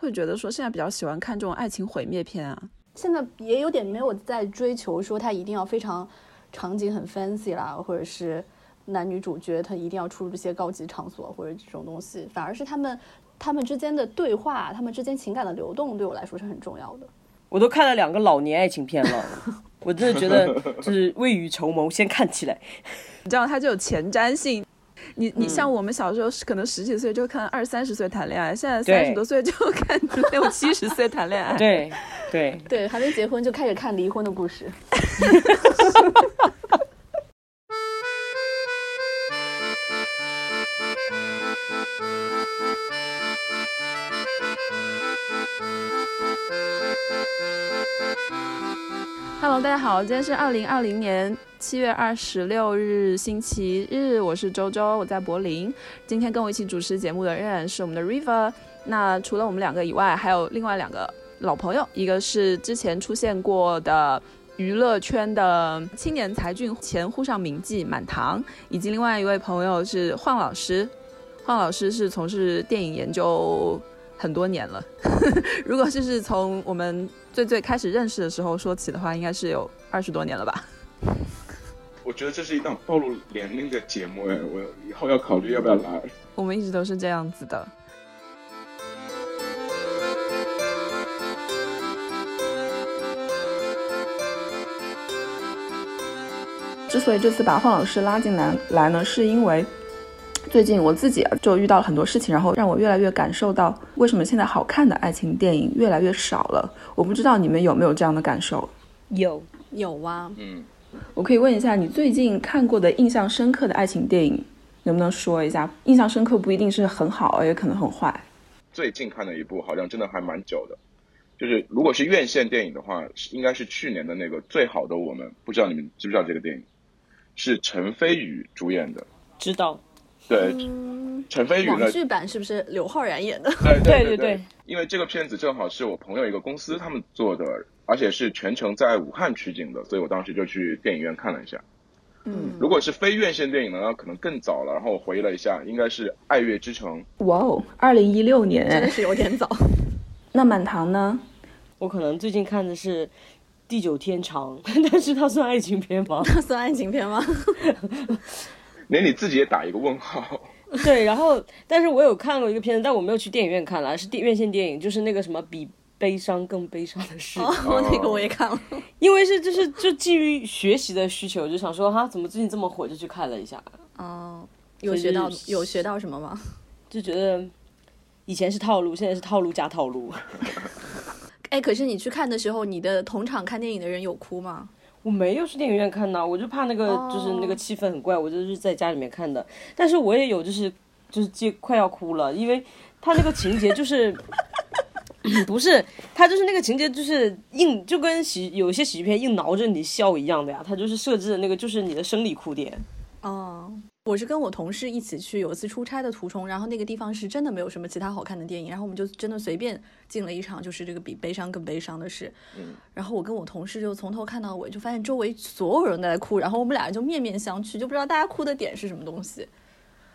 会觉得说现在比较喜欢看这种爱情毁灭片啊。现在也有点没有在追求说它一定要非常场景很 fancy 啦，或者是男女主角他一定要出入这些高级场所或者这种东西，反而是他们他们之间的对话，他们之间情感的流动对我来说是很重要的。我都看了两个老年爱情片了，我真的觉得就是未雨绸缪，先看起来。你知道它就有前瞻性。你你像我们小时候可能十几岁就看二三十岁谈恋爱，现在三十多岁就看 六七十岁谈恋爱。对对 对，还没结婚就开始看离婚的故事。Hello，大家好，今天是二零二零年七月二十六日星期日，我是周周，我在柏林。今天跟我一起主持节目的仍然是我们的 River。那除了我们两个以外，还有另外两个老朋友，一个是之前出现过的娱乐圈的青年才俊，前沪上名妓满堂，以及另外一位朋友是晃老师。晃老师是从事电影研究很多年了，如果就是从我们。最最开始认识的时候说起的话，应该是有二十多年了吧？我觉得这是一档暴露年龄的节目哎，我以后要考虑要不要来。我们一直都是这样子的。之所以这次把晃老师拉进来来呢，是因为。最近我自己就遇到了很多事情，然后让我越来越感受到为什么现在好看的爱情电影越来越少了。我不知道你们有没有这样的感受？有有啊，嗯，我可以问一下，你最近看过的印象深刻的爱情电影，能不能说一下？印象深刻不一定是很好，也可能很坏。最近看的一部好像真的还蛮久的，就是如果是院线电影的话，应该是去年的那个《最好的我们》，不知道你们知不知道这个电影？是陈飞宇主演的。知道。对，陈飞宇的剧版是不是刘昊然演的？对对对对，因为这个片子正好是我朋友一个公司他们做的，而且是全程在武汉取景的，所以我当时就去电影院看了一下。嗯，如果是非院线电影呢，可能更早了。然后我回忆了一下，应该是《爱乐之城》。哇哦，二零一六年，真的是有点早。那满堂呢？我可能最近看的是《地久天长》，但是它算爱情片吗？它算爱情片吗？连你自己也打一个问号。对，然后，但是我有看过一个片子，但我没有去电影院看了，是电院线电影，就是那个什么比悲伤更悲伤的事。哦，那个我也看了，因为是就是就基于学习的需求，就想说哈，怎么最近这么火，就去看了一下。哦，有学到有学到什么吗？就觉得以前是套路，现在是套路加套路。哎，可是你去看的时候，你的同场看电影的人有哭吗？我没有去电影院看的，我就怕那个就是那个气氛很怪，我就是在家里面看的。但是我也有就是就是就快要哭了，因为他那个情节就是 不是他就是那个情节就是硬就跟喜有些喜剧片硬挠着你笑一样的呀，他就是设置的那个就是你的生理哭点。哦。我是跟我同事一起去有一次出差的途中，然后那个地方是真的没有什么其他好看的电影，然后我们就真的随便进了一场，就是这个比悲伤更悲伤的事。嗯，然后我跟我同事就从头看到尾，就发现周围所有人都在哭，然后我们俩就面面相觑，就不知道大家哭的点是什么东西。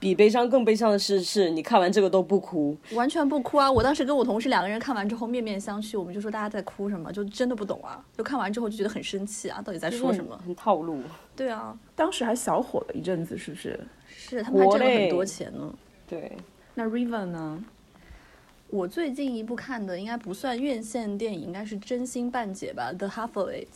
比悲伤更悲伤的是，是你看完这个都不哭，完全不哭啊！我当时跟我同事两个人看完之后面面相觑，我们就说大家在哭什么，就真的不懂啊！就看完之后就觉得很生气啊，到底在说什么？很套路。对啊，当时还小火了一阵子，是不是？是他们还挣了很多钱呢。对，那 River 呢？我最近一部看的应该不算院线电影，应该是真心半解吧，《The Half of It》。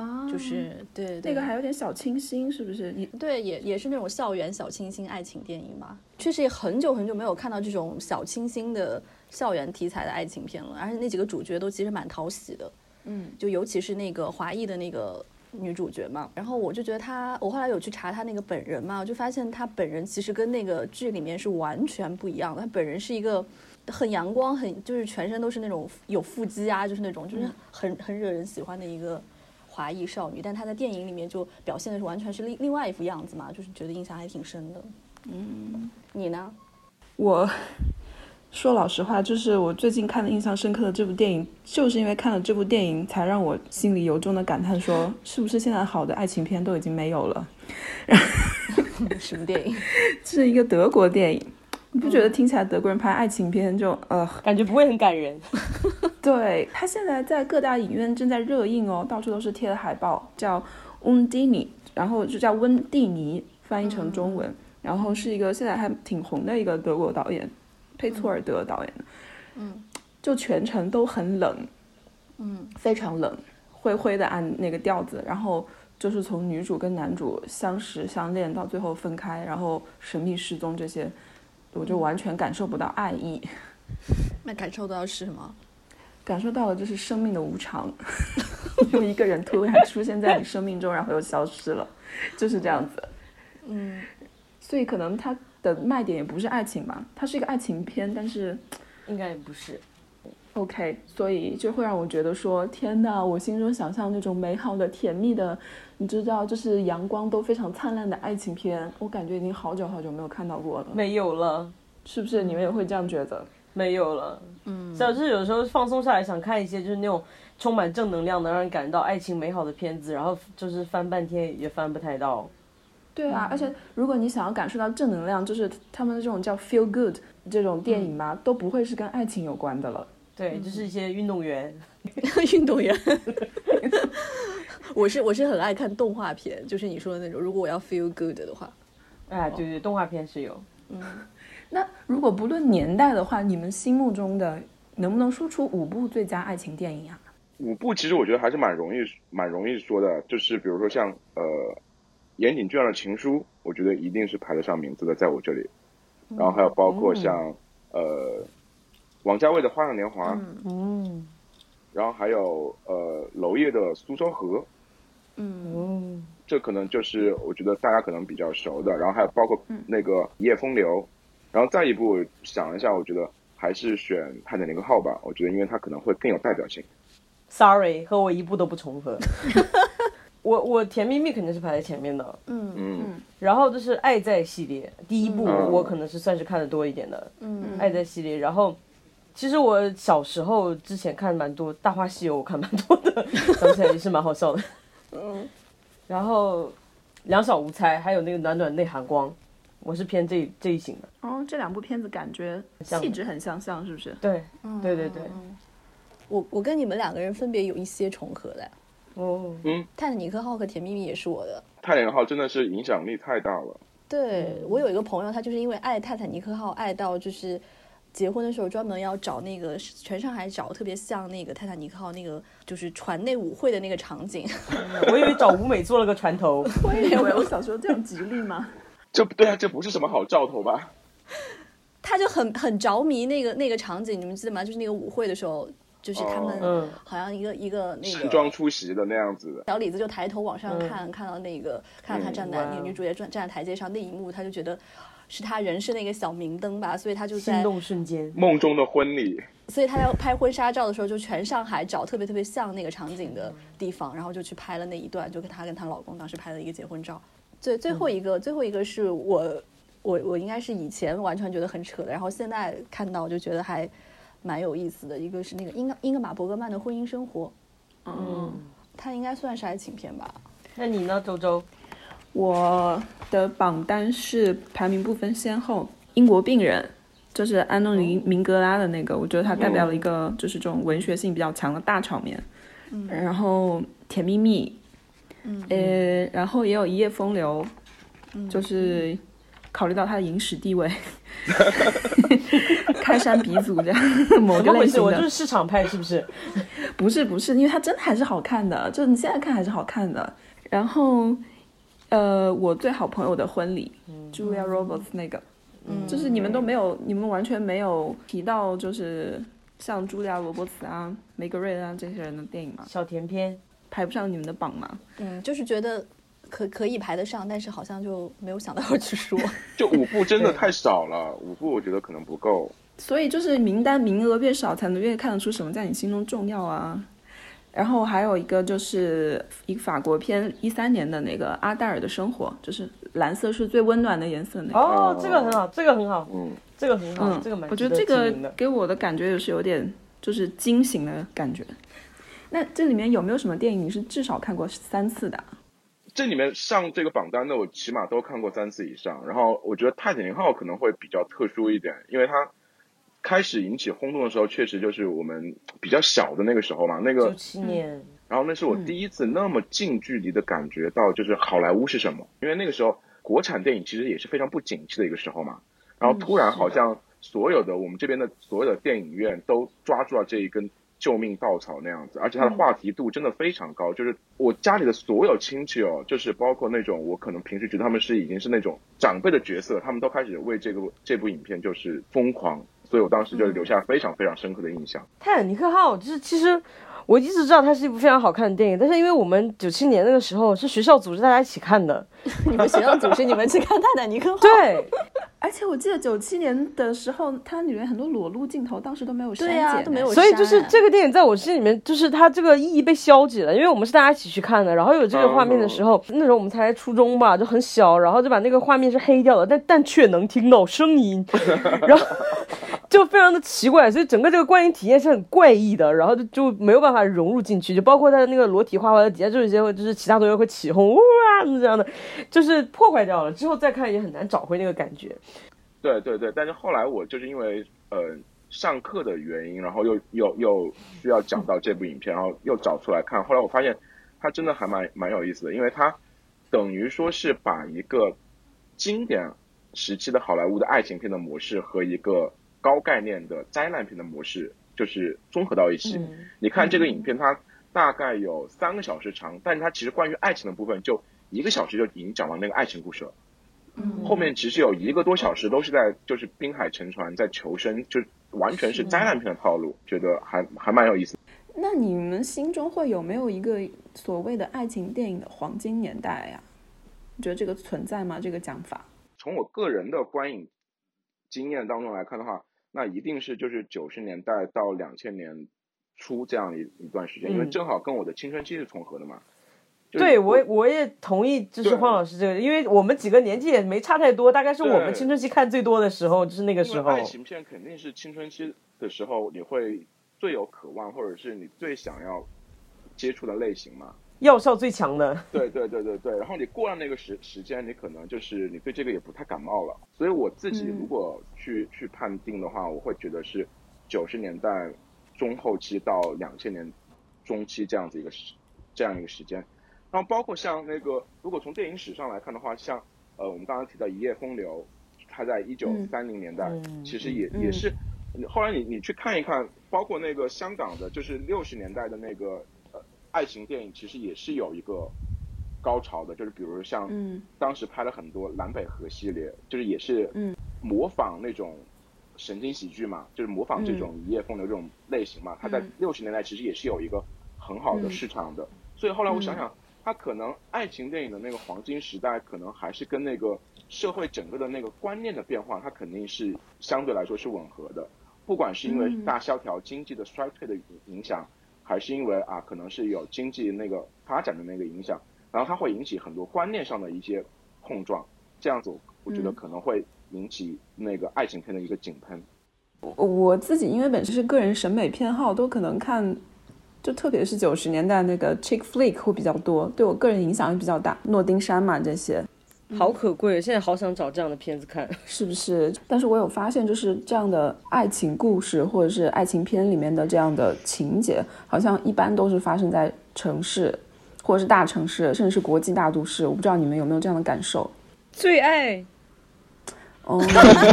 啊，就是对那个还有点小清新，是不是？你对，也也是那种校园小清新爱情电影吧。确实也很久很久没有看到这种小清新的校园题材的爱情片了，而且那几个主角都其实蛮讨喜的。嗯，就尤其是那个华裔的那个女主角嘛。然后我就觉得她，我后来有去查她那个本人嘛，我就发现她本人其实跟那个剧里面是完全不一样的。她本人是一个很阳光，很就是全身都是那种有腹肌啊，就是那种就是很很惹人喜欢的一个。华裔少女，但她在电影里面就表现的是完全是另另外一副样子嘛，就是觉得印象还挺深的。嗯，你呢？我说老实话，就是我最近看的印象深刻的这部电影，就是因为看了这部电影，才让我心里由衷的感叹说，是不是现在好的爱情片都已经没有了？什么电影？是一个德国电影，你不觉得听起来德国人拍爱情片就呃，感觉不会很感人。对他现在在各大影院正在热映哦，到处都是贴的海报，叫温蒂尼，然后就叫温蒂尼，翻译成中文，然后是一个现在还挺红的一个德国导演，佩措尔德导演的，嗯，就全程都很冷，嗯，非常冷，灰灰的按那个调子，然后就是从女主跟男主相识相恋到最后分开，然后神秘失踪这些，我就完全感受不到爱意。那感受到是什么？感受到了就是生命的无常，有一个人突然出现在你生命中，然后又消失了，就是这样子。嗯，所以可能它的卖点也不是爱情吧，它是一个爱情片，但是应该也不是。OK，所以就会让我觉得说，天呐，我心中想象那种美好的、甜蜜的，你知道，就是阳光都非常灿烂的爱情片，我感觉已经好久好久没有看到过了，没有了，是不是？你们也会这样觉得？没有了。嗯，小就是有时候放松下来，想看一些就是那种充满正能量的，让人感到爱情美好的片子，然后就是翻半天也翻不太到。对啊，而且如果你想要感受到正能量，就是他们的这种叫 feel good 这种电影嘛，都不会是跟爱情有关的了。对，就是一些运动员。运动员。我是我是很爱看动画片，就是你说的那种。如果我要 feel good 的话，哎，对对，动画片是有。嗯那如果不论年代的话，你们心目中的能不能说出五部最佳爱情电影啊？五部其实我觉得还是蛮容易蛮容易说的，就是比如说像呃岩井俊二的情书，我觉得一定是排得上名字的，在我这里。然后还有包括像、呃王家卫的《花样年华》，嗯。然后还有呃娄烨的《苏州河》，嗯。嗯，这可能就是我觉得大家可能比较熟的。然后还有包括那个《一夜风流》，然后再一部想一下，我觉得还是选《泰坦尼克号》吧。我觉得因为它可能会更有代表性。Sorry，和我一部都不重合。我我甜蜜蜜肯定是排在前面的，嗯嗯。然后就是爱在系列，第一部嗯。我可能是算是看的多一点的，嗯爱在系列。然后其实我小时候之前看蛮多《大话西游》，我看蛮多的，想起来也是蛮好笑的。嗯，然后两小无猜，还有那个暖暖内含光，我是偏这这一型的。哦，这两部片子感觉气质很相像，是不是？对对对对，我我跟你们两个人分别有一些重合的，哦，《嗯泰坦尼克号》和《甜蜜蜜》也是我的。泰坦尼克号真的是影响力太大了。对我有一个朋友，他就是因为爱泰坦尼克号爱到就是结婚的时候专门要找那个全上海找特别像那个泰坦尼克号那个就是船内舞会的那个场景，我以为找舞美做了个船头，我以为我小时候这样吉利吗？这不对啊，这不是什么好兆头吧？他就很很着迷那个那个场景，你们记得吗？就是那个舞会的时候，就是他们嗯好像一个一个那个盛装出席的那样子的。小李子就抬头往上看，看到那个看到他站在、哇那个女主角站站在台阶上那一幕，他就觉得是他人生的一个小明灯吧，所以他就在心动瞬间。梦中的婚礼，所以他要拍婚纱照的时候，就全上海找特别特别像那个场景的地方，然后就去拍了那一段，就跟她跟她老公当时拍了一个结婚照。最最后一个，最后一个是我我我应该是以前完全觉得很扯的，然后现在看到就觉得还蛮有意思的。一个是那个英格英格玛伯格曼的《婚姻生活》，嗯，他应该算是爱情片吧？那你呢，周周？我的榜单是排名不分先后，《英国病人》就是安东尼·明格拉的那个，我觉得它代表了一个就是这种文学性比较强的大场面。嗯然后《甜蜜蜜》，嗯呃，然后也有《一夜风流》，嗯就是考虑到它的影史地位，开山鼻祖这样 某？个类型的我就是。市场派，是不是？不是不是，因为它真的还是好看的，就你现在看还是好看的。然后，呃，我最好朋友的婚礼、j u l i a Roberts 那个，嗯就是你们都没有，你们完全没有提到，就是像茱莉亚·罗伯茨啊、梅格瑞啊这些人的电影嘛，小甜片，排不上你们的榜嘛？嗯，就是觉得可可以排得上，但是好像就没有想到要去说。就五部真的太少了，五部我觉得可能不够。所以就是名单名额越少，才能越看得出什么在你心中重要啊。然后还有一个就是一个法国片，一三年的那个《阿黛尔的生活》，就是蓝色是最温暖的颜色那个。哦，这个很好，这个很好，嗯，这个很好，嗯，这个蛮我觉得这个给我的感觉也是有点就是惊醒的感觉。那这里面有没有什么电影你是至少看过三次的啊？这里面上这个榜单的，我起码都看过三次以上。然后我觉得《泰坦尼克号》可能会比较特殊一点，因为它开始引起轰动的时候，确实就是我们比较小的那个时候嘛。那个九七年，然后那是我第一次那么近距离的感觉到，就是好莱坞是什么。因为那个时候国产电影其实也是非常不景气的一个时候嘛。然后突然好像所有的我们这边的所有的电影院都抓住了这一根。救命稻草那样子，而且它的话题度真的非常高。就是我家里的所有亲戚哦，就是包括那种我可能平时觉得他们是已经是那种长辈的角色，他们都开始为这个这部影片就是疯狂。所以我当时就留下非常非常深刻的印象。泰坦尼克号就是其实。我一直知道它是一部非常好看的电影，但是因为我们九七年那个时候是学校组织大家一起看的，你们学校组织你们去看《泰坦尼克号》？对，而且我记得九七年的时候，它里面很多裸露镜头当时都没有删减，都没有。所以就是这个电影在我心里面，就是它这个意义被消解了，因为我们是大家一起去看的，然后有这个画面的时候，那时候我们才初中吧，就很小，然后就把那个画面是黑掉了，但但却能听到声音，然后。就非常的奇怪，所以整个这个观影体验是很怪异的，然后就就没有办法融入进去，就包括他的那个裸体画画的底下就有一些就是其他同学会起哄哇这样的，就是破坏掉了，之后再看也很难找回那个感觉。对对对，但是后来我就是因为呃上课的原因，然后又又又需要讲到这部影片，然后又找出来看，后来我发现它真的还蛮蛮有意思的，因为它等于说是把一个经典时期的好莱坞的爱情片的模式和一个高概念的灾难片的模式就是综合到一起。你看这个影片，它大概有三个小时长，但是它其实关于爱情的部分就一个小时就已经讲完那个爱情故事了。后面其实有一个多小时都是在就是滨海沉船在求生，就完全是灾难片的套路，觉得还还蛮有意思。那你们心中会有没有一个所谓的爱情电影的黄金年代呀？你觉得这个存在吗？这个讲法？从我个人的观影经验当中来看的话。那一定是就是九十年代到两千年初这样一一段时间，因为正好跟我的青春期是重合的嘛。对，我我也同意，就是黄老师这个，因为我们几个年纪也没差太多，大概是我们青春期看最多的时候，就是那个时候。爱情片肯定是青春期的时候你会最有渴望，或者是你最想要接触的类型嘛。药效最强的，对对对对对。然后你过了那个时时间，你可能就是你对这个也不太感冒了。所以我自己如果去去判定的话，我会觉得是九十年代中后期到两千年中期这样子一个时这样一个时间。然后包括像那个，如果从电影史上来看的话，像呃我们刚刚提到《一夜风流》，它在一九三零年代其实也也是。后来你你去看一看，包括那个香港的，就是六十年代的那个。爱情电影其实也是有一个高潮的，就是比如像当时拍了很多南北河系列，就是也是模仿那种神经喜剧嘛，就是模仿这种一夜风流这种类型嘛。它在六十年代其实也是有一个很好的市场的。所以后来我想想，它可能爱情电影的那个黄金时代，可能还是跟那个社会整个的那个观念的变化，它肯定是相对来说是吻合的。不管是因为大萧条、经济的衰退的影响。还是因为啊，可能是有经济那个发展的那个影响，然后它会引起很多观念上的一些碰撞，这样子我觉得可能会引起那个爱情片的一个井喷。我我自己因为本身是个人审美偏好，都可能看，就特别是九十年代那个 chick flick 会比较多，对我个人影响也比较大，诺丁山嘛这些。好可贵，现在好想找这样的片子看，是不是？但是我有发现，就是这样的爱情故事或者是爱情片里面的这样的情节，好像一般都是发生在城市，或者是大城市，甚至是国际大都市。我不知道你们有没有这样的感受？最爱，哦，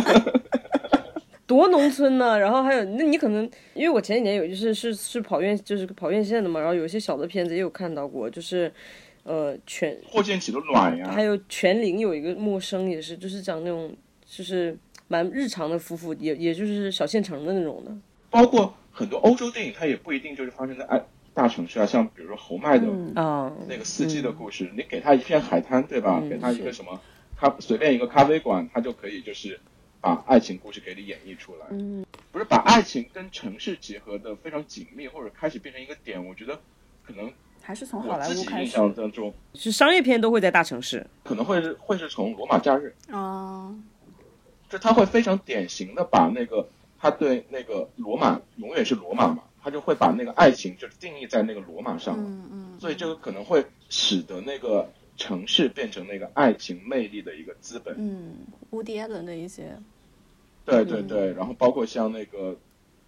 多农村呢？然后还有，那你可能因为我前几年有就是是是跑院就是跑院线的嘛，然后有一些小的片子也有看到过，就是。呃，全霍建起的卵呀，还有全林有一个陌生也是，就是讲那种就是蛮日常的夫妇，也也就是小县城的那种的。包括很多欧洲电影，它也不一定就是发生在爱大城市啊，像比如说侯麦的啊那个四季的故事，你给他一片海滩，对吧？给他一个什么咖随便一个咖啡馆，他就可以就是把爱情故事给你演绎出来。嗯，不是把爱情跟城市结合的非常紧密，或者开始变成一个点，我觉得可能。还是从好莱坞开始，印象当中是商业片都会在大城市，可能会是会是从《罗马假日》啊，就他会非常典型的把那个他对那个罗马永远是罗马嘛，他就会把那个爱情就定义在那个罗马上，嗯嗯，所以这个可能会使得那个城市变成那个爱情魅力的一个资本。嗯，乌迪艾伦的一些，对对对，然后包括像那个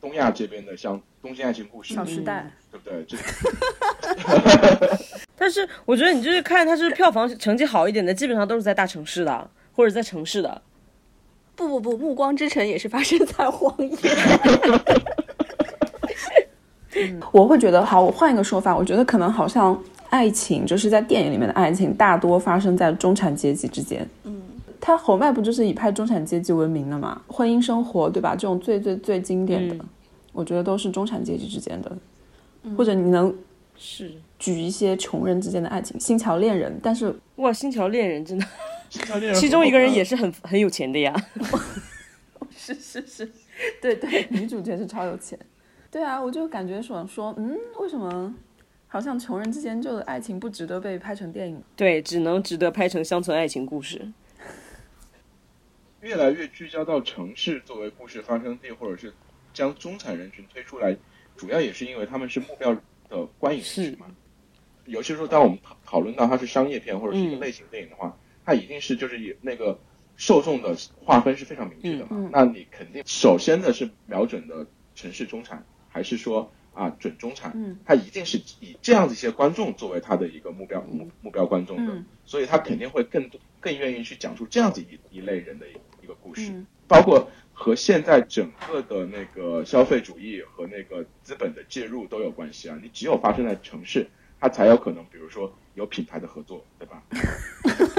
东亚这边的，像《东京爱情故事》，小时代，对不对？这 但是我觉得你就是看它是票房成绩好一点的，基本上都是在大城市的或者在城市的。不不不，《暮光之城》也是发生在荒野。我会觉得，好，我换一个说法，我觉得可能好像爱情就是在电影里面的爱情，大多发生在中产阶级之间。嗯，他侯麦不就是以拍中产阶级闻名的嘛？婚姻生活，对吧？这种最最最经典的，我觉得都是中产阶级之间的。或者你能是举一些穷人之间的爱情，《星桥恋人》，但是哇，《星桥恋人》真的，其 其中一个人也是很很有钱的呀。是是是，对对，女主角是超有钱。对啊，我就感觉想说，嗯，为什么好像穷人之间就爱情不值得被拍成电影？对，只能值得拍成乡村爱情故事。越来越聚焦到城市作为故事发生地，或者是将中产人群推出来，主要也是因为他们是目标的观影人群嘛。尤其是说，当我们讨讨论到它是商业片或者是一个类型电影的话，它一定是就是以那个受众的划分是非常明确的嘛。那你肯定首先的是瞄准的城市中产。还是说啊，准中产，嗯，他一定是以这样的一些观众作为他的一个目标目目标观众的，所以他肯定会更多更愿意去讲述这样子一一类人的一个故事，包括和现在整个的那个消费主义和那个资本的介入都有关系啊。你只有发生在城市，它才有可能，比如说有品牌的合作，对吧？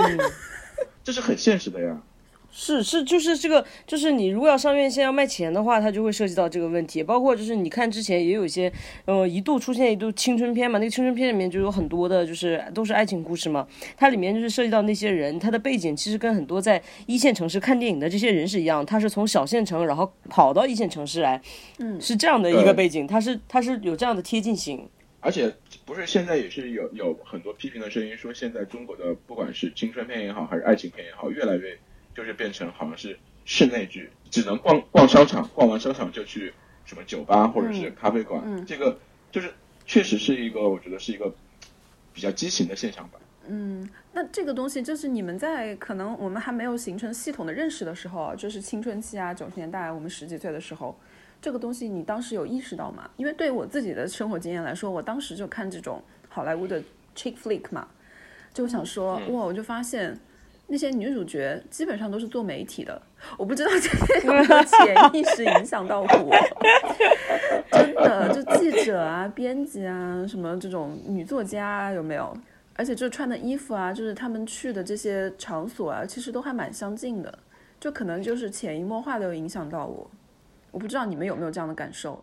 这是很现实的呀。是是，就是这个，就是你如果要上院线要卖钱的话，它就会涉及到这个问题。包括就是你看之前也有一些，呃，一度出现一度青春片嘛，那个青春片里面就有很多的，就是都是爱情故事嘛。它里面就是涉及到那些人，他的背景其实跟很多在一线城市看电影的这些人是一样，他是从小县城然后跑到一线城市来，嗯，是这样的一个背景，他是他是有这样的贴近性。而且不是现在也是有有很多批评的声音说，现在中国的不管是青春片也好，还是爱情片也好，越来越。就是变成好像是室内剧，只能逛逛商场，逛完商场就去什么酒吧或者是咖啡馆。这个就是确实是一个，我觉得是一个比较畸形的现象吧。嗯，那这个东西就是你们在可能我们还没有形成系统的认识的时候，就是青春期啊，九十年代我们十几岁的时候，这个东西你当时有意识到吗？因为对我自己的生活经验来说，我当时就看这种好莱坞的 chick flick 嘛，就想说哇，我就发现。那些女主角基本上都是做媒体的，我不知道这些有没有潜意识影响到我。真的，就记者啊、编辑啊，什么这种女作家有没有？而且就穿的衣服啊，就是他们去的这些场所啊，其实都还蛮相近的，就可能就是潜移默化的影响到我。我不知道你们有没有这样的感受？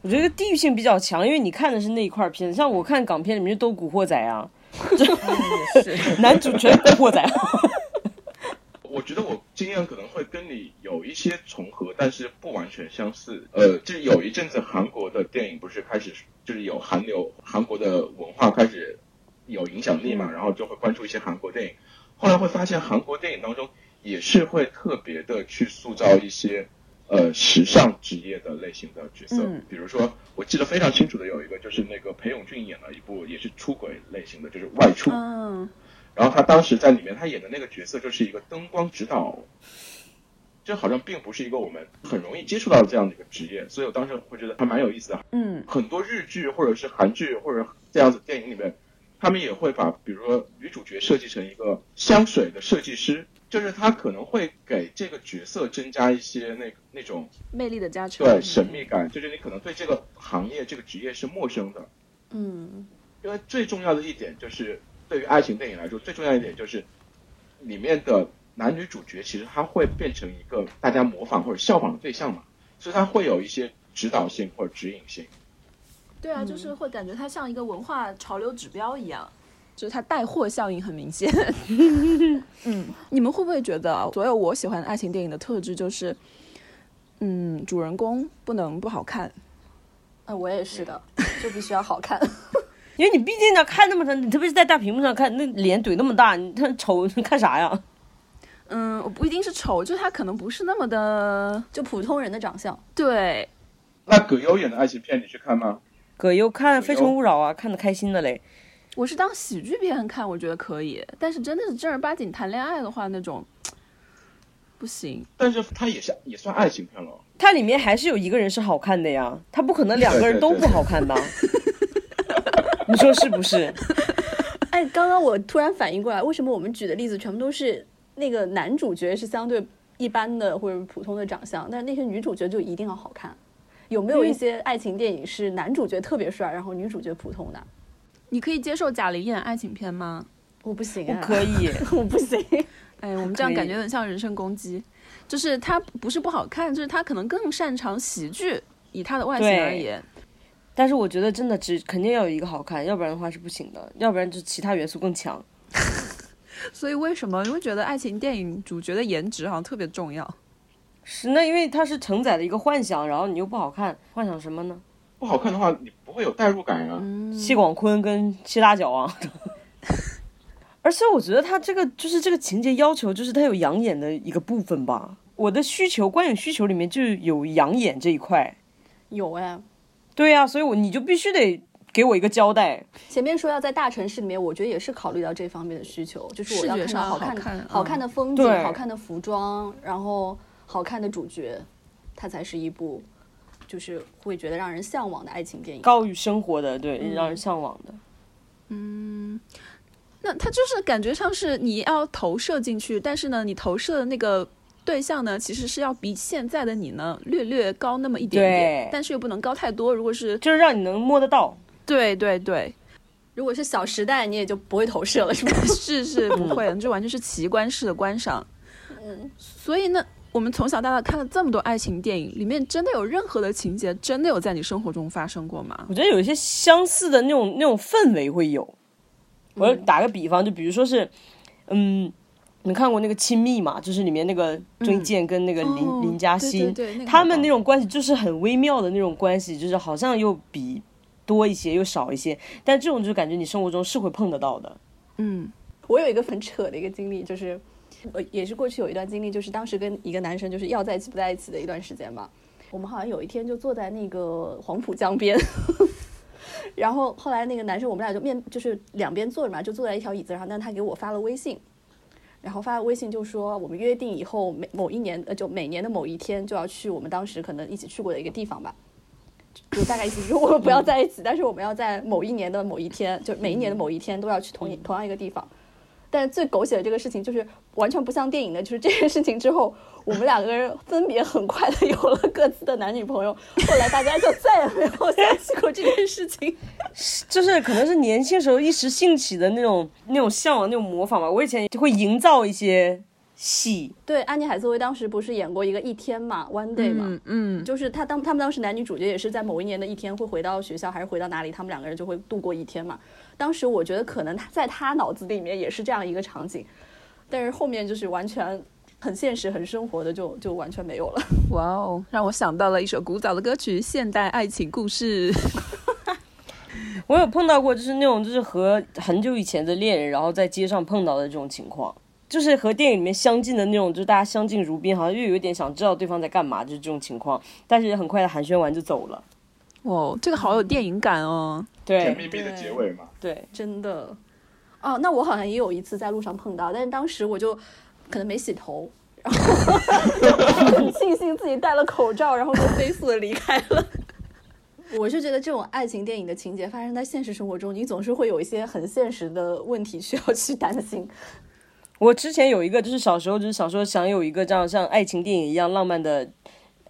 我觉得地域性比较强，因为你看的是那一块片，像我看港片里面都古惑仔啊。也是，男主全古惑仔。我觉得我经验可能会跟你有一些重合，但是不完全相似。呃，就有一阵子韩国的电影不是开始就是有韩流，韩国的文化开始有影响力嘛，然后就会关注一些韩国电影。后来会发现韩国电影当中也是会特别的去塑造一些。呃，时尚职业的类型的角色，比如说，我记得非常清楚的有一个，就是那个裴勇俊演了一部也是出轨类型的，就是外出。嗯。然后他当时在里面，他演的那个角色就是一个灯光指导，这好像并不是一个我们很容易接触到的这样的一个职业，所以我当时会觉得还蛮有意思的。嗯。很多日剧或者是韩剧或者这样子电影里面，他们也会把比如说女主角设计成一个香水的设计师。就是他可能会给这个角色增加一些那那种魅力的加成，对神秘感。就是你可能对这个行业、这个职业是陌生的，嗯。因为最重要的一点就是，对于爱情电影来说，最重要一点就是，里面的男女主角其实他会变成一个大家模仿或者效仿的对象嘛，所以他会有一些指导性或者指引性。对啊，就是会感觉它像一个文化潮流指标一样。就是它带货效应很明显。嗯，你们会不会觉得所有我喜欢的爱情电影的特质就是，嗯，主人公不能不好看？啊，我也是的，就必须要好看。因为你毕竟呢，看那么长，你特别是在大屏幕上看，那脸怼那么大，你他丑，你看啥呀？嗯，我不一定是丑，就他可能不是那么的，就普通人的长相。对。那葛优演的爱情片你去看吗？葛优看《非诚勿扰》啊，看的开心的嘞。我是当喜剧片看，我觉得可以，但是真的是正儿八经谈恋爱的话，那种不行。但是它也是也算爱情片了。它里面还是有一个人是好看的呀，他不可能两个人都不好看吧？你说是不是？哎，刚刚我突然反应过来，为什么我们举的例子全部都是那个男主角是相对一般的或者普通的长相，但是那些女主角就一定要好看？有没有一些爱情电影是男主角特别帅，然后女主角普通的？你可以接受贾玲演爱情片吗？我不行、我啊，可以。我不行。哎，我们这样感觉有点像人身攻击。就是她不是不好看，就是她可能更擅长喜剧，以她的外形而言。但是我觉得真的只肯定要有一个好看，要不然的话是不行的，要不然就其他元素更强。所以为什么你会觉得爱情电影主角的颜值好像特别重要？是那因为它是承载了一个幻想，然后你又不好看，幻想什么呢？不好看的话，你不会有代入感呀、谢广坤跟谢大脚啊。而且我觉得他这个就是这个情节要求，就是他有养眼的一个部分吧。我的需求观影需求里面就有养眼这一块。有哎，对呀、所以我你就必须得给我一个交代。前面说要在大城市里面，我觉得也是考虑到这方面的需求，就是我要看到好看好看好看的风景、对好看的服装，然后好看的主角，它才是一部就是会觉得让人向往的爱情电影。高于生活的，对，让人向往的。嗯那他就是感觉像是你要投射进去，但是呢，你投射的那个对象呢，其实是要比现在的你呢略略高那么一点点，但是又不能高太多。如果是就是让你能摸得到。对对对，如果是《小时代》，你也就不会投射了，是吧？是是不会的，这完全是奇观式的观赏。嗯，所以呢，我们从小到大看了这么多爱情电影，里面真的有任何的情节真的有在你生活中发生过吗？我觉得有一些相似的那种那种氛围会有。我打个比方，就比如说是，嗯，你看过那个《亲密》嘛？就是里面那个钟意健跟那个林、哦林嘉欣，对对对那个他们那种关系就是很微妙的那种关系，就是好像又比多一些又少一些，但这种就感觉你生活中是会碰得到的。嗯我有一个很扯的一个经历，就是我也是过去有一段经历，就是当时跟一个男生就是要在一起不在一起的一段时间嘛。我们好像有一天就坐在那个黄浦江边，然后后来那个男生我们俩就面就是两边坐着嘛，就坐在一条椅子上，但他给我发了微信。然后发微信就说我们约定以后每某一年呃就每年的某一天就要去我们当时可能一起去过的一个地方吧，就大概意思是说我们不要在一起，但是我们要在某一年的某一天，就每一年的某一天都要去同一同样一个地方。但是最狗血的这个事情就是完全不像电影的，就是这件事情之后，我们两个人分别很快的有了各自的男女朋友，后来大家就再也没有联系过这件事情。就是可能是年轻时候一时兴起的那种那种向往那种模仿吧。我以前就会营造一些戏，对，安妮海瑟薇当时不是演过一个一天嘛，One Day 嘛，嗯嗯，就是他当他们当时男女主角也是在某一年的一天会回到学校，还是回到哪里，他们两个人就会度过一天嘛。当时我觉得可能他在他脑子里面也是这样一个场景，但是后面就是完全很现实、很生活的就就完全没有了。哇哦，让我想到了一首古早的歌曲《现代爱情故事》。我有碰到过，就是那种就是和很久以前的恋人，然后在街上碰到的这种情况，就是和电影里面相近的那种，就是大家相敬如宾，好像又有一点想知道对方在干嘛，就是这种情况，但是很快的寒暄完就走了。哇，这个好有电影感哦。对甜蜜蜜的结尾嘛。对，真的。哦，那我好像也有一次在路上碰到，但是当时我就可能没洗头，然后很 庆幸自己戴了口罩，然后就飞速的离开了。我是觉得这种爱情电影的情节发生在现实生活中，你总是会有一些很现实的问题需要去担心。我之前有一个，就是小时候，就是小时候想有一个这样像爱情电影一样浪漫的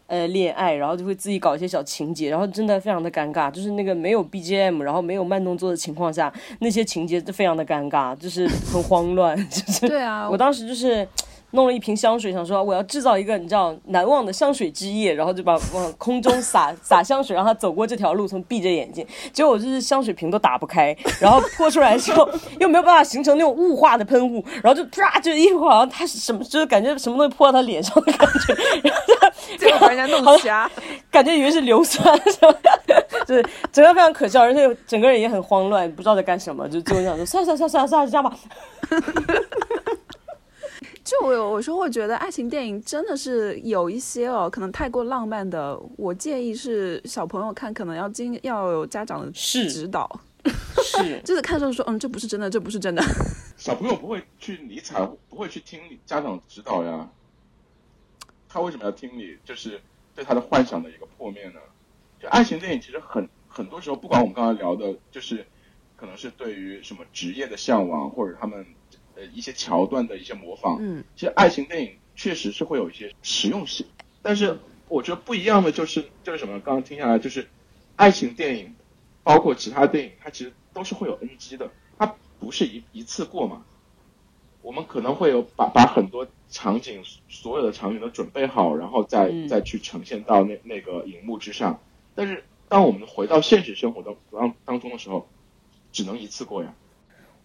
呃恋爱，然后就会自己搞一些小情节，然后真的非常的尴尬，就是那个没有 BGM，然后没有慢动作的情况下，那些情节就非常的尴尬，就是很慌乱，就是对啊，我当时就是弄了一瓶香水，想说我要制造一个你知道难忘的香水之夜，然后就把往空中撒撒香水，让他走过这条路，从闭着眼睛。结果就是香水瓶都打不开，然后泼出来之后又没有办法形成那种雾化的喷雾，然后就啪就一会儿好像他什么，就是感觉什么东西泼到他脸上的感觉，然后结果把人家弄瞎。感觉以为是硫酸什么，就是整个非常可笑，而且整个人也很慌乱，不知道在干什么，就最后想说算了算了算了算了，就这样吧。就我有时候会觉得爱情电影真的是有一些哦，可能太过浪漫的，我建议是小朋友看，可能要经要有家长的指导。是 就是看的时候说，嗯，这不是真的，这不是真的。小朋友不会去理睬，不会去听你家长指导呀。他为什么要听你？就是对他的幻想的一个破灭呢？就爱情电影其实很很多时候，不管我们刚才聊的，就是可能是对于什么职业的向往，或者他们呃一些桥段的一些模仿。嗯，其实爱情电影确实是会有一些实用性，但是我觉得不一样的就是就是什么？刚刚听下来就是爱情电影，包括其他电影，它其实都是会有 NG 的，它不是一一次过嘛。我们可能会有把把很多场景，所有的场景都准备好，然后再、嗯再去呈现到那那个荧幕之上。但是当我们回到现实生活当当当中的时候，只能一次过呀。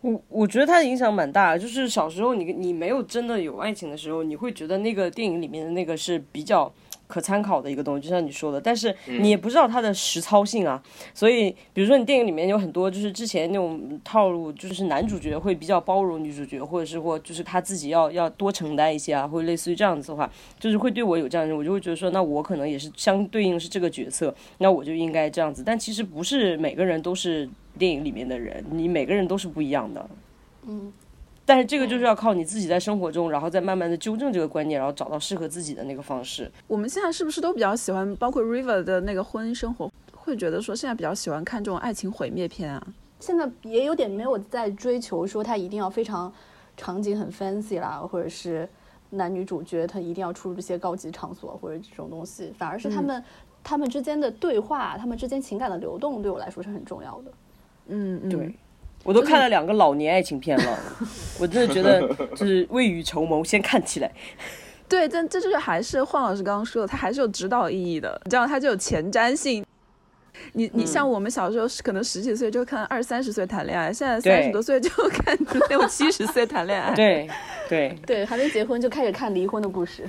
我我觉得它影响蛮大，就是小时候你你没有真的有爱情的时候，你会觉得那个电影里面的那个是比较可参考的一个东西，就像你说的，但是你也不知道它的实操性啊。所以，比如说你电影里面有很多就是之前那种套路，就是男主角会比较包容女主角，或者是或就是他自己要要多承担一些啊，或者类似于这样子的话，就是会对我有这样的，我就会觉得说，那我可能也是相对应是这个角色，那我就应该这样子。但其实不是每个人都是电影里面的人，你每个人都是不一样的。嗯，但是这个就是要靠你自己在生活中，然后再慢慢的纠正这个观念，然后找到适合自己的那个方式。我们现在是不是都比较喜欢，包括 River 的那个婚姻生活，会觉得说现在比较喜欢看这种爱情毁灭片啊？现在也有点没有在追求说他一定要非常场景很 fancy 啦，或者是男女主角他一定要出入一些高级场所或者这种东西，反而是他们、他们之间的对话，他们之间情感的流动，对我来说是很重要的。嗯嗯，对，我都看了两个老年爱情片了，我真的觉得就是未雨绸缪，先看起来。对，但这就是还是黄老师刚刚说的，它还是有指导意义的，这样它就有前瞻性。你你像我们小时候是可能十几岁就看二三十岁谈恋爱，现在三十多岁就看六七十岁谈恋爱。对对，对，还没结婚就开始看离婚的故事。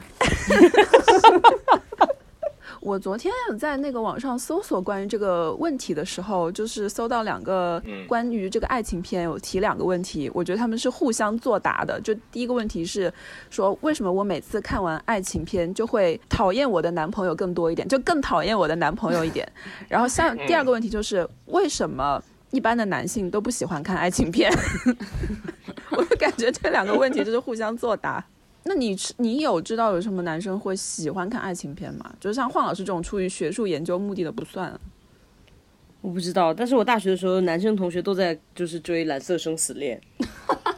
我昨天有在那个网上搜索关于这个问题的时候，就是搜到两个嗯关于这个爱情片有提两个问题，我觉得他们是互相作答的。就第一个问题是说，为什么我每次看完爱情片就会讨厌我的男朋友更多一点，就更讨厌我的男朋友一点。然后下第二个问题就是为什么一般的男性都不喜欢看爱情片？我就感觉这两个问题就是互相作答。那你是你有知道有什么男生会喜欢看爱情片吗？就是像黄老师这种出于学术研究目的的不算。我不知道，但是我大学的时候，男生同学都在就是追《蓝色生死恋》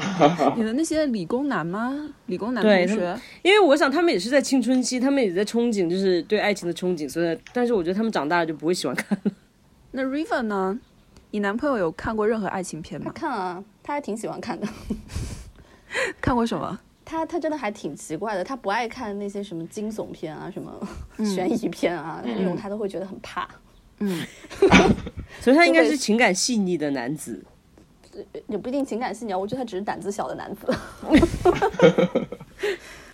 你的那些理工男吗？理工男同学，因为我想他们也是在青春期，他们也在憧憬，就是对爱情的憧憬，所以，但是我觉得他们长大了就不会喜欢看了。那 River 呢？你男朋友有看过任何爱情片他吗？看啊，他还挺喜欢看的。看过什么？他他真的还挺奇怪的，他不爱看那些什么惊悚片啊、什么 悬疑片啊、那种，他都会觉得很怕。嗯 所以他应该是情感细腻的男子。也不一定情感细腻啊，我觉得他只是胆子小的男子。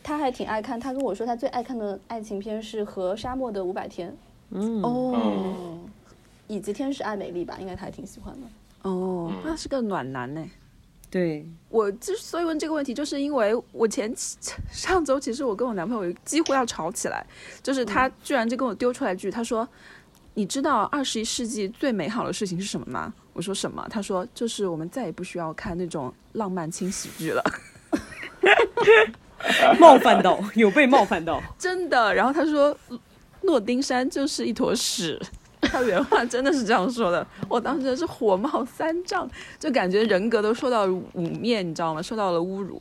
他还挺爱看，他跟我说他最爱看的爱情片是《和沙漠的五百天》嗯，哦嗯，以及《天使爱美丽》吧，应该他还挺喜欢的。哦，那是个暖男呢。对，我之所以问这个问题，就是因为我前期 上周其实我跟我男朋友几乎要吵起来，就是他居然就跟我丢出来一句，他说：“你知道二十一世纪最美好的事情是什么吗？”我说：“什么？”他说：“就是我们再也不需要看那种浪漫轻喜剧了。冒犯到，有被冒犯到。”真的。然后他说：“诺丁山就是一坨屎。”他原话真的是这样说的，我当时是火冒三丈，就感觉人格都受到了污蔑，你知道吗？受到了侮辱。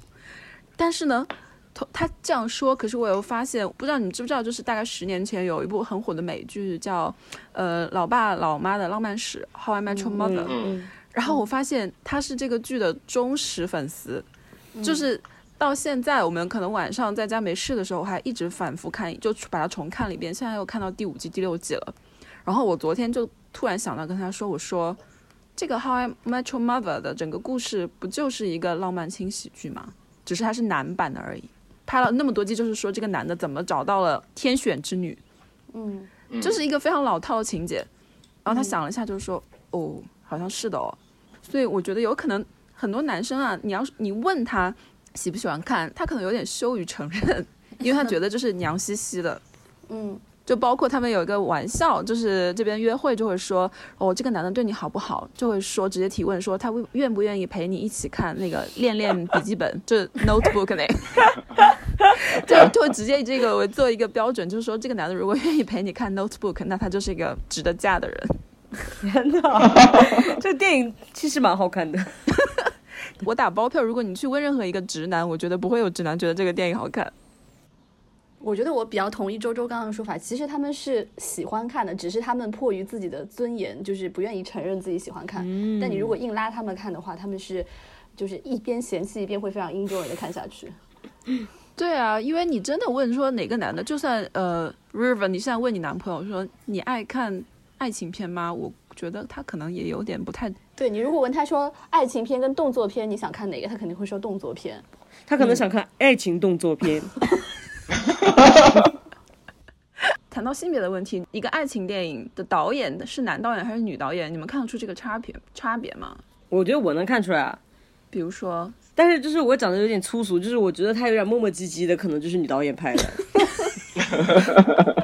但是呢，他他这样说，可是我又发现，不知道你知不知道，就是大概十年前有一部很火的美剧叫呃《老爸老妈的浪漫史》（How I Met Your Mother），、嗯，然后我发现他是这个剧的忠实粉丝，就是到现在我们可能晚上在家没事的时候，还一直反复看，就把它重看了一遍。现在又看到第五季、第六季了。然后我昨天就突然想到跟他说，我说这个《How I Met Your Mother》的整个故事不就是一个浪漫轻喜剧吗？只是它是男版的而已。拍了那么多季，就是说这个男的怎么找到了天选之女，嗯，就是一个非常老套的情节。然后他想了一下，就是说，哦，好像是的哦。所以我觉得有可能很多男生啊，你要是你问他喜不喜欢看，他可能有点羞于承认，因为他觉得这是娘兮兮的。嗯，就包括他们有一个玩笑，就是这边约会就会说，哦，这个男的对你好不好，就会说直接提问说他愿不愿意陪你一起看那个恋恋笔记本，就是 notebook 那，就就会直接以这个为做一个标准，就是说这个男的如果愿意陪你看 notebook，那他就是一个值得嫁的人。天哪，这电影其实蛮好看的。我打包票，如果你去问任何一个直男，我觉得不会有直男觉得这个电影好看。我觉得我比较同意周周刚刚的说法，其实他们是喜欢看的，只是他们迫于自己的尊严，就是不愿意承认自己喜欢看。但你如果硬拉他们看的话，他们是就是一边嫌弃一边会非常 enjoy 的看下去。对啊，因为你真的问说哪个男的，就算呃 River，你现在问你男朋友说你爱看爱情片吗？我觉得他可能也有点不太。对你如果问他说爱情片跟动作片你想看哪个，他肯定会说动作片。他可能想看爱情动作片。谈到性别的问题，一个爱情电影的导演是男导演还是女导演？你们看得出这个差别差别吗？我觉得我能看出来啊。比如说，但是就是我讲的有点粗俗，就是我觉得他有点磨磨唧唧的，可能就是女导演拍的。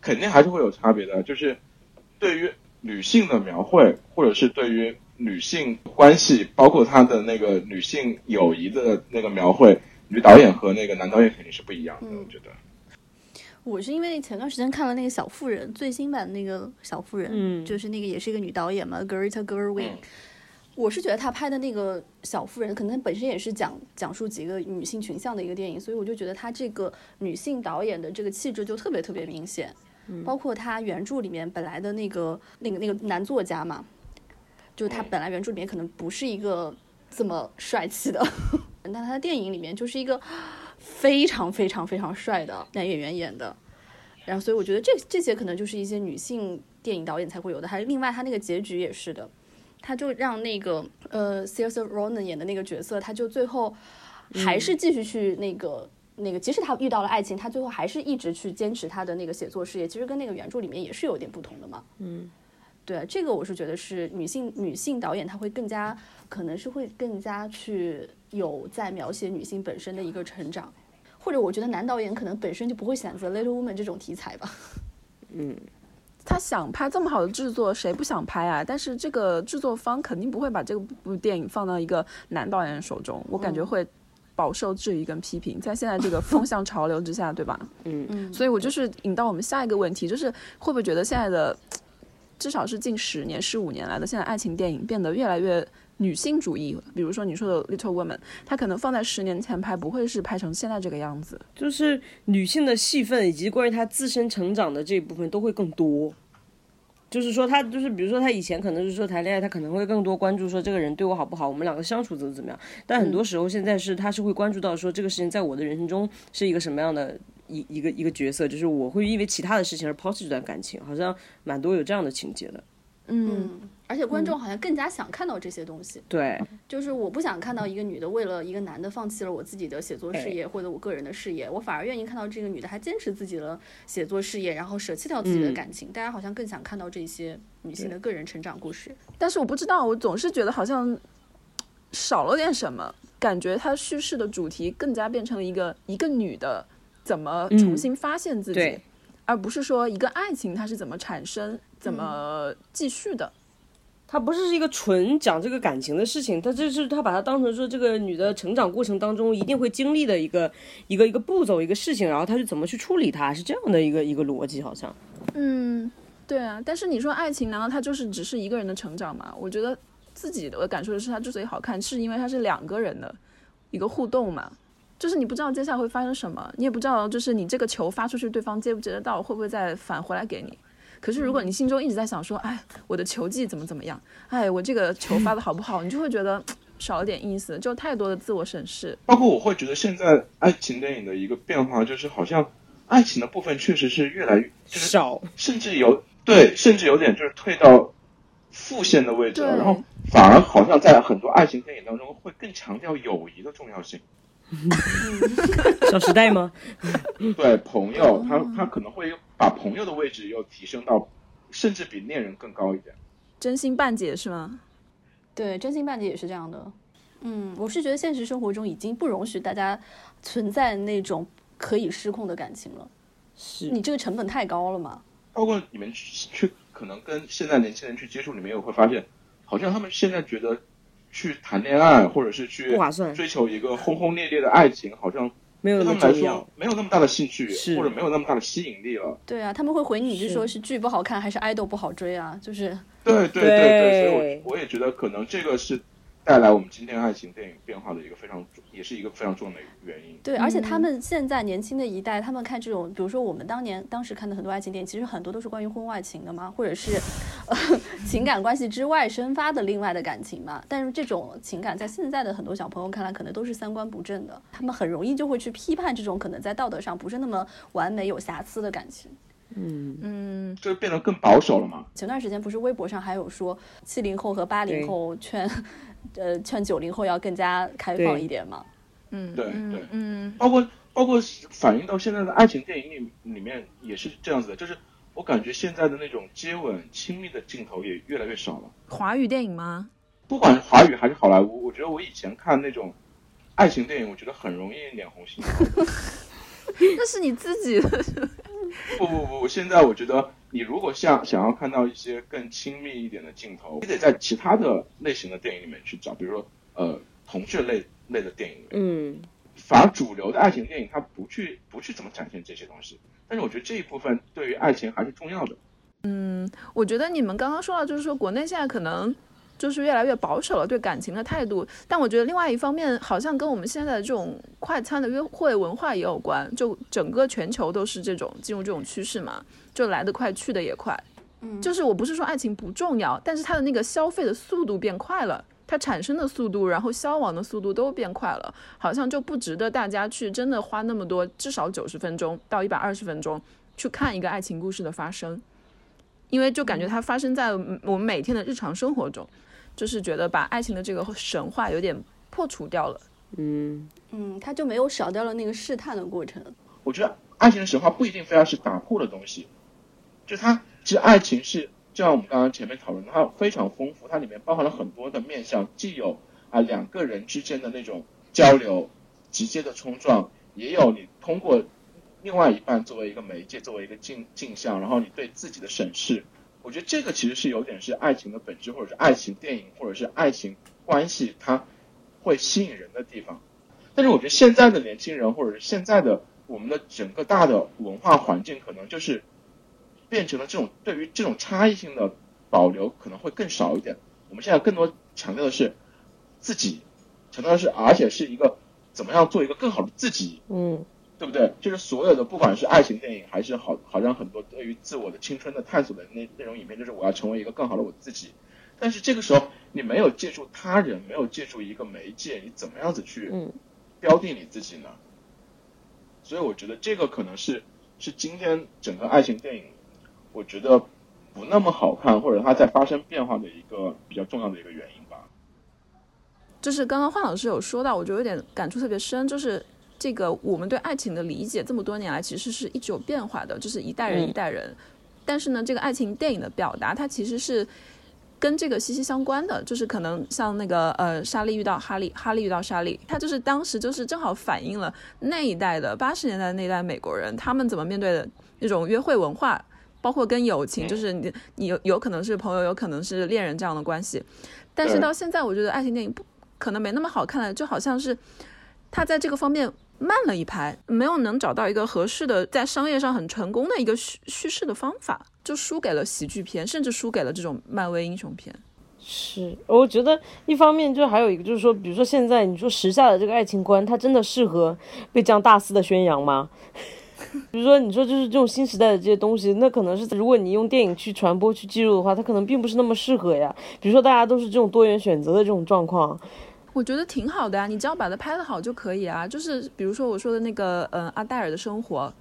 肯定还是会有差别的，就是对于女性的描绘，或者是对于女性关系，包括她的那个女性友谊的那个描绘。女导演和那个男导演肯定是不一样的，我觉得。我是因为前段时间看了那个小妇人最新版的那个小妇人，嗯，就是那个也是一个女导演嘛，Greta Gerwig。我是觉得她拍的那个小妇人，可能本身也是讲讲述几个女性群像的一个电影，所以我就觉得她这个女性导演的这个气质就特别特别明显。包括她原著里面本来的那个那个那个男作家嘛，就是他本来原著里面可能不是一个这么帅气的。那他的电影里面就是一个非常非常非常帅的男演员演的，然后所以我觉得这这些可能就是一些女性电影导演才会有的。还有另外他那个结局也是的，他就让那个呃 s a r s Ronan 演的那个角色，他就最后还是继续去那个那个，即使他遇到了爱情，他最后还是一直去坚持他的那个写作事业。其实跟那个原著里面也是有点不同的嘛。嗯，对，这个我是觉得是女性女性导演，她会更加可能是会更加去。有在描写女性本身的一个成长，或者我觉得男导演可能本身就不会选择《Little Woman》这种题材吧。嗯，他想拍这么好的制作，谁不想拍啊？但是这个制作方肯定不会把这部电影放到一个男导演手中，我感觉会饱受质疑跟批评。在现在这个风向潮流之下，对吧？嗯嗯。所以我就是引到我们下一个问题，就是会不会觉得现在的，至少是近十年、十五年来的现在爱情电影变得越来越。女性主义，比如说你说的《Little Women》，它可能放在十年前拍，不会是拍成现在这个样子。就是女性的戏份以及关于她自身成长的这一部分都会更多。就是说，她就是比如说，她以前可能是说谈恋爱，她可能会更多关注说这个人对我好不好，我们两个相处怎么怎么样。但很多时候现在是，她是会关注到说这个事情在我的人生中是一个什么样的一一个一个角色，就是我会因为其他的事情而抛弃这段感情，好像蛮多有这样的情节的。嗯。而且观众好像更加想看到这些东西。对，就是我不想看到一个女的为了一个男的放弃了我自己的写作事业或者我个人的事业，我反而愿意看到这个女的还坚持自己的写作事业，然后舍弃掉自己的感情。大家好像更想看到这些女性的个人成长故事。但是我不知道，我总是觉得好像少了点什么，感觉它叙事的主题更加变成了一个一个女的怎么重新发现自己，而不是说一个爱情它是怎么产生、怎么继续的。它不是一个纯讲这个感情的事情，它就是他把它当成说这个女的成长过程当中一定会经历的一个一个一个步骤一个事情，然后她是怎么去处理它，是这样的一个一个逻辑，好像。嗯，对啊，但是你说爱情难道它就是只是一个人的成长吗？我觉得自己的感受是，它之所以好看，是因为它是两个人的一个互动嘛，就是你不知道接下来会发生什么，你也不知道就是你这个球发出去，对方接不接得到，会不会再返回来给你。可是，如果你心中一直在想说，哎，我的球技怎么怎么样？哎，我这个球发的好不好？你就会觉得少了点意思，就太多的自我审视。包括我会觉得，现在爱情电影的一个变化，就是好像爱情的部分确实是越来越少，甚至有对，甚至有点就是退到副线的位置了。然后反而好像在很多爱情电影当中，会更强调友谊的重要性。小时代吗？对，朋友，他他可能会把朋友的位置又提升到，甚至比恋人更高一点。真心半解是吗？对，真心半解也是这样的。嗯，我是觉得现实生活中已经不容许大家存在那种可以失控的感情了。是你这个成本太高了嘛。包括你们去去可能跟现在年轻人去接触，你们也会发现，好像他们现在觉得去谈恋爱或者是去不划算追求一个轰轰烈烈的爱情，好像没有那对他们来么重要说。没有那么大的兴趣，或者没有那么大的吸引力了。对啊，他们会回你，就是说是是剧不好看还是爱豆不好追啊？就是对对对对所以我我也觉得可能这个是带来我们今天爱情电影变化的一个非常重，也是一个非常重要的原因。对，而且嗯他们现在年轻的一代，他们看这种，比如说我们当年当时看的很多爱情电影，其实很多都是关于婚外情的嘛，或者是呃 情感关系之外生发的另外的感情嘛。但是这种情感在现在的很多小朋友看来，可能都是三观不正的，他们很容易就会去批判这种可能在道德上不是那么完美、有瑕疵的感情。嗯，嗯，就变得更保守了嘛。前段时间不是微博上还有说七零后和八零后劝，呃劝九零后要更加开放一点嘛。嗯，对嗯对嗯，包括包括反映到现在的爱情电影里里面也是这样子的，就是我感觉现在的那种接吻、亲密的镜头也越来越少了。华语电影吗？不管是华语还是好莱坞，我觉得我以前看那种爱情电影，我觉得很容易脸红心跳。那是你自己的，不不不，现在我觉得你如果像想要看到一些更亲密一点的镜头，你得在其他的类型的电影里面去找，比如说呃同志类类的电影里面。嗯，反而主流的爱情电影它不去不去怎么展现这些东西，但是我觉得这一部分对于爱情还是重要的。嗯我觉得你们刚刚说到，就是说国内现在可能就是越来越保守了对感情的态度，但我觉得另外一方面好像跟我们现在的这种快餐的约会文化也有关，就整个全球都是这种进入这种趋势嘛，就来得快去得也快。嗯就是我不是说爱情不重要，但是它的那个消费的速度变快了。它产生的速度，然后消亡的速度都变快了，好像就不值得大家去真的花那么多，至少九十分钟到一百二十分钟去看一个爱情故事的发生。因为就感觉它发生在嗯我们每天的日常生活中，就是觉得把爱情的这个神话有点破除掉了。嗯，嗯，他就没有少掉了那个试探的过程。我觉得爱情的神话不一定非要是打破的东西，就它其实爱情是，就像我们刚刚前面讨论，它非常丰富，它里面包含了很多的面向，既有啊两个人之间的那种交流、直接的冲撞，也有你通过另外一半作为一个媒介，作为一个镜镜像，然后你对自己的审视。我觉得这个其实是有点是爱情的本质，或者是爱情电影，或者是爱情关系，它会吸引人的地方。但是我觉得现在的年轻人，或者是现在的我们的整个大的文化环境，可能就是变成了这种对于这种差异性的保留可能会更少一点。我们现在更多强调的是自己，强调的是而且是一个怎么样做一个更好的自己，嗯，对不对？就是所有的不管是爱情电影，还是好好像很多对于自我的青春的探索的那那种影片，就是我要成为一个更好的我自己。但是这个时候你没有借助他人，没有借助一个媒介，你怎么样子去嗯标定你自己呢？所以我觉得这个可能是是今天整个爱情电影，我觉得不那么好看，或者它在发生变化的一个比较重要的一个原因吧。就是刚刚范老师有说到，我觉得有点感触特别深，就是这个我们对爱情的理解这么多年来其实是一直有变化的，就是一代人嗯一代人。但是呢，这个爱情电影的表达，它其实是跟这个息息相关的，就是可能像那个呃，莎莉遇到哈利，哈利遇到莎莉，它就是当时就是正好反映了那一代的八十年代那一代美国人他们怎么面对的那种约会文化，包括跟友情，就是你你有有可能是朋友，有可能是恋人这样的关系。但是到现在，我觉得爱情电影不可能没那么好看了，就好像是他在这个方面慢了一拍，没有能找到一个合适的在商业上很成功的一个叙叙事的方法，就输给了喜剧片，甚至输给了这种漫威英雄片。是，我觉得一方面就还有一个就是说，比如说现在你说时下的这个爱情观，它真的适合被这样大肆的宣扬吗？比如说你说就是这种新时代的这些东西，那可能是如果你用电影去传播去记录的话，它可能并不是那么适合呀。比如说大家都是这种多元选择的这种状况，我觉得挺好的呀，你只要把它拍得好就可以啊。就是比如说我说的那个，嗯、阿黛尔的生活，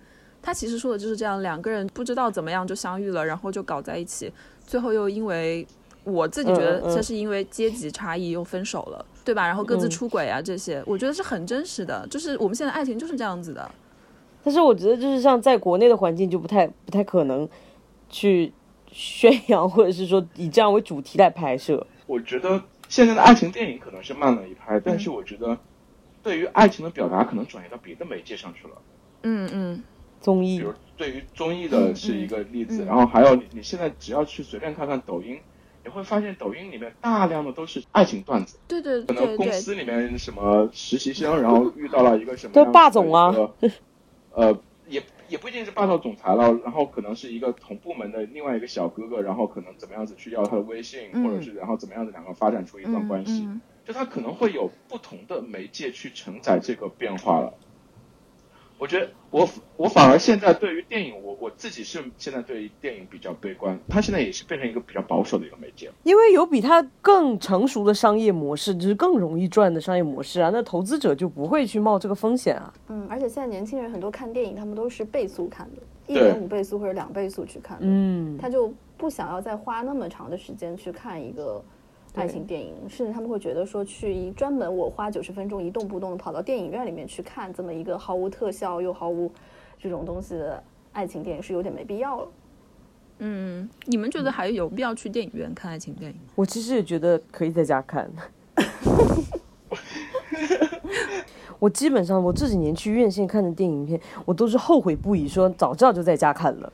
他其实说的就是这样，两个人不知道怎么样就相遇了，然后就搞在一起，最后又因为我自己觉得这是因为阶级差异又分手了，对吧？然后各自嗯出轨啊这些，我觉得是很真实的，就是我们现在爱情就是这样子的。但是我觉得就是像在国内的环境就不太不太可能去宣扬，或者是说以这样为主题来拍摄。我觉得现在的爱情电影可能是慢了一拍，但是我觉得对于爱情的表达可能转移到别的媒介上去了。嗯嗯，综艺。比如对于综艺的是一个例子，嗯。嗯然后还有你你现在只要去随便看看抖音，你会发现抖音里面大量的都是爱情段子，对对可能对对，公司里面什么实习生，然后遇到了一个什么霸总啊，呃，也也不一定是霸道总裁了，然后可能是一个同部门的另外一个小哥哥，然后可能怎么样子去要他的微信，嗯或者是然后怎么样子两个发展出一段关系，嗯嗯就他可能会有不同的媒介去承载这个变化了。我觉得我我反而现在对于电影，我我自己是现在对于电影比较悲观，它现在也是变成一个比较保守的一个媒介了。因为有比它更成熟的商业模式，就是更容易赚的商业模式啊，那投资者就不会去冒这个风险啊。嗯，而且现在年轻人很多看电影，他们都是倍速看的，一点五倍速或者两倍速去看的，嗯，他就不想要再花那么长的时间去看一个爱情电影，甚至他们会觉得说去一专门我花九十分钟一动不动的跑到电影院里面去看这么一个毫无特效又毫无这种东西的爱情电影是有点没必要了。嗯，你们觉得还有必要去电影院看爱情电影吗？我其实也觉得可以在家看。我基本上我这几年去院线看的电影片，我都是后悔不已，说早知道就在家看了。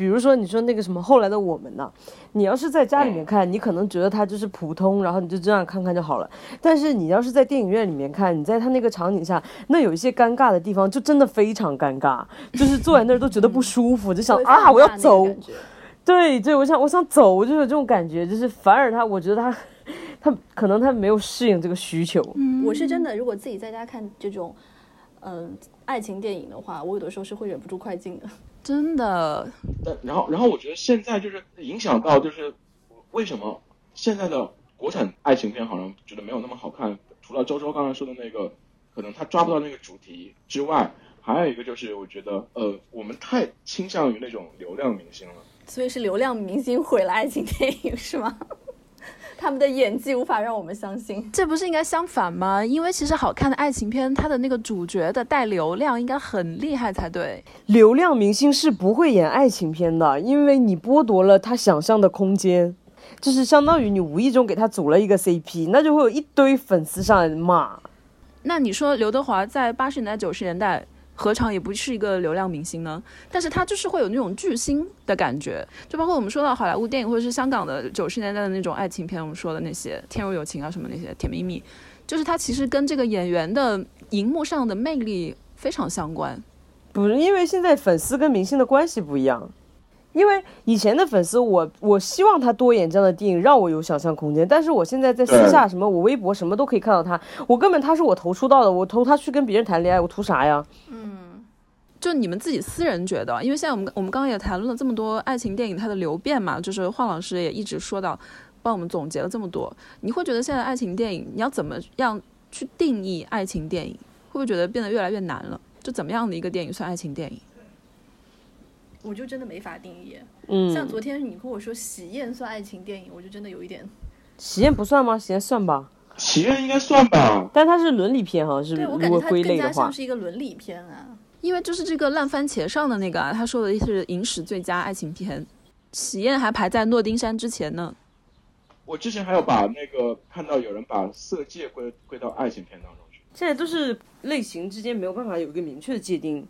比如说你说那个什么后来的我们呢、你要是在家里面看，你可能觉得它就是普通，然后你就这样看看就好了。但是你要是在电影院里面看，你在它那个场景下，那有一些尴尬的地方，就真的非常尴尬，就是坐在那儿都觉得不舒服，就想啊我要走。对对，我想我想走，我就有这种感觉，就是反而他，我觉得他他可能他没有适应这个需求。我是真的，如果自己在家看这种，嗯、爱情电影的话，我有的时候是会忍不住快进的。真的，但然后然后我觉得现在就是影响到就是为什么现在的国产爱情片好像觉得没有那么好看，除了周周刚才说的那个，可能他抓不到那个主题之外，还有一个就是我觉得呃我们太倾向于那种流量明星了。所以是流量明星毁了爱情电影是吗？他们的演技无法让我们相信。这不是应该相反吗？因为其实好看的爱情片，它的那个主角的带流量应该很厉害才对。流量明星是不会演爱情片的，因为你剥夺了他想象的空间，就是相当于你无意中给他组了一个 CP，那就会有一堆粉丝上来骂。那你说刘德华在八十年代、九十年代何尝也不是一个流量明星呢？但是他就是会有那种巨星的感觉，就包括我们说到好莱坞电影或者是香港的九十年代的那种爱情片，我们说的那些《天若有情》啊什么那些甜蜜蜜，就是他其实跟这个演员的荧幕上的魅力非常相关。不是因为现在粉丝跟明星的关系不一样，因为以前的粉丝我我希望他多演这样的电影，让我有想象空间。但是我现在在私下什么，我微博什么都可以看到他，我根本他是我投出道的，我投他去跟别人谈恋爱，我图啥呀？嗯就你们自己私人觉得，因为现在我们我们刚刚也谈论了这么多爱情电影它的流变嘛，就是华老师也一直说到，帮我们总结了这么多，你会觉得现在爱情电影你要怎么样去定义爱情电影？会不会觉得变得越来越难了？就怎么样的一个电影算爱情电影？我就真的没法定义。嗯，像昨天你跟我说《喜宴》算爱情电影，我就真的有一点。喜宴不算吗？喜宴算吧，喜宴应该算吧，但它是伦理片，好像是对我如果感觉它更归类的话加像。是一个伦理片啊。因为就是这个烂番茄上的那个啊，他说的是影史最佳爱情片，《喜宴》还排在《诺丁山》之前呢。我之前还有把那个看到有人把《色戒》归归到爱情片当中去。现在都是类型之间没有办法有一个明确的界定，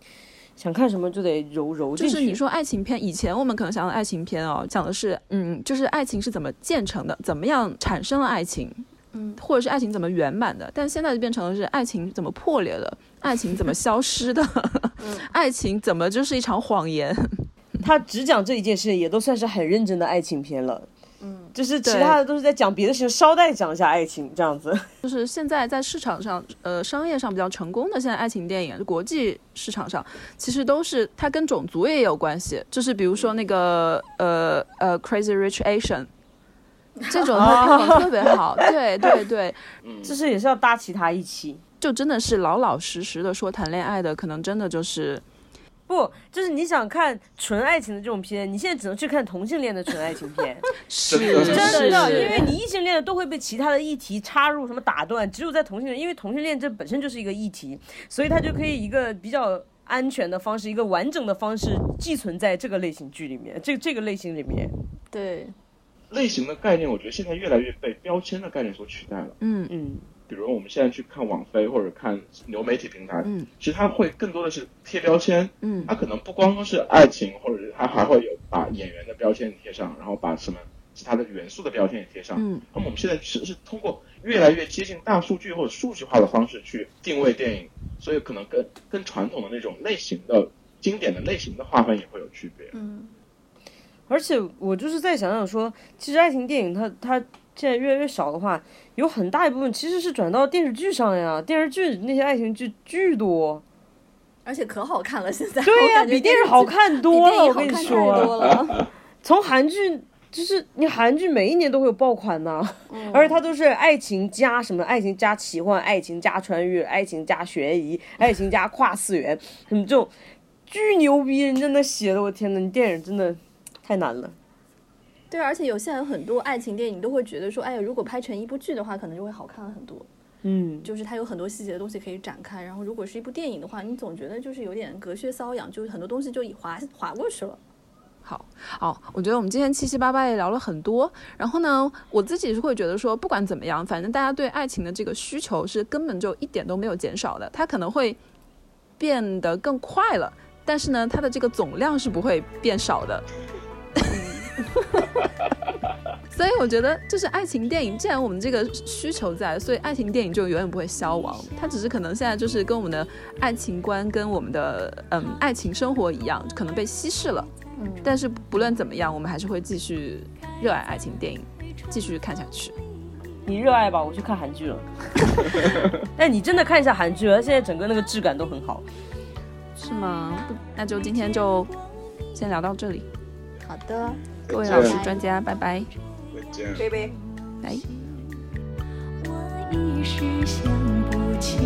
想看什么就得揉揉进去。就是你说爱情片，以前我们可能想到爱情片哦，讲的是嗯，就是爱情是怎么建成的，怎么样产生了爱情，嗯，或者是爱情怎么圆满的。但现在就变成了是爱情怎么破裂的，爱情怎么消失的，爱情怎么就是一场谎言。他只讲这一件事，也都算是很认真的爱情片了。嗯，就是其他的都是在讲别的事情，捎带讲一下爱情这样子。就是现在在市场上，呃，商业上比较成功的现在爱情电影，国际市场上其实都是它跟种族也有关系，就是比如说那个呃呃《Crazy Rich Asian 》。这种它票房特别好，对对对，就是也是要搭其他一起。就真的是老老实实的说谈恋爱的，可能真的就是不，就是你想看纯爱情的这种片，你现在只能去看同性恋的纯爱情片，是真的是的，因为你异性恋的都会被其他的议题插入，什么打断，只有在同性恋，因为同性恋这本身就是一个议题，所以它就可以一个比较安全的方式，一个完整的方式寄存在这个类型剧里面，这这个类型里面。对，类型的概念，我觉得现在越来越被标签的概念所取代了。嗯，嗯，比如我们现在去看网飞或者看流媒体平台，嗯，其实它会更多的是贴标签，嗯它可能不光光是爱情，或者是它还会有把演员的标签贴上，然后把什么其他的元素的标签也贴上。嗯，那么我们现在其实是通过越来越接近大数据或者数据化的方式去定位电影，所以可能跟跟传统的那种类型的经典的类型的划分也会有区别。嗯，而且我就是在想想说，其实爱情电影它它现在越来越少的话，有很大一部分其实是转到电视剧上呀。电视剧那些爱情剧巨多，而且可好看了，现在对呀、比电视好看多了。我跟你说，从韩剧就是你韩剧每一年都会有爆款呐、嗯而且它都是爱情加什么爱情加奇幻、爱情加穿越、爱情加悬疑、爱情加跨次元，什么这种巨牛逼，人真的写的，我天呐，你电影真的太难了。对，而且有现在有很多爱情电影都会觉得说，哎呀，如果拍成一部剧的话，可能就会好看很多。嗯，就是它有很多细节的东西可以展开，然后如果是一部电影的话，你总觉得就是有点隔靴搔痒，就是很多东西就已划划过去了。好，好，我觉得我们今天七七八八也聊了很多。然后呢，我自己是会觉得说，不管怎么样，反正大家对爱情的这个需求是根本就一点都没有减少的，它可能会变得更快了，但是呢，它的这个总量是不会变少的。所以我觉得，就是爱情电影，既然我们这个需求在，所以爱情电影就永远不会消亡。它只是可能现在就是跟我们的爱情观、跟我们的嗯爱情生活一样，可能被稀释了。嗯，但是不论怎么样，我们还是会继续热爱爱情电影，继续看下去。你热爱吧，我去看韩剧了。但你真的看一下韩剧了，它现在整个那个质感都很好。是吗？那就今天就先聊到这里。好的，各位老师专家，拜拜。再今生来。世我一时想不起。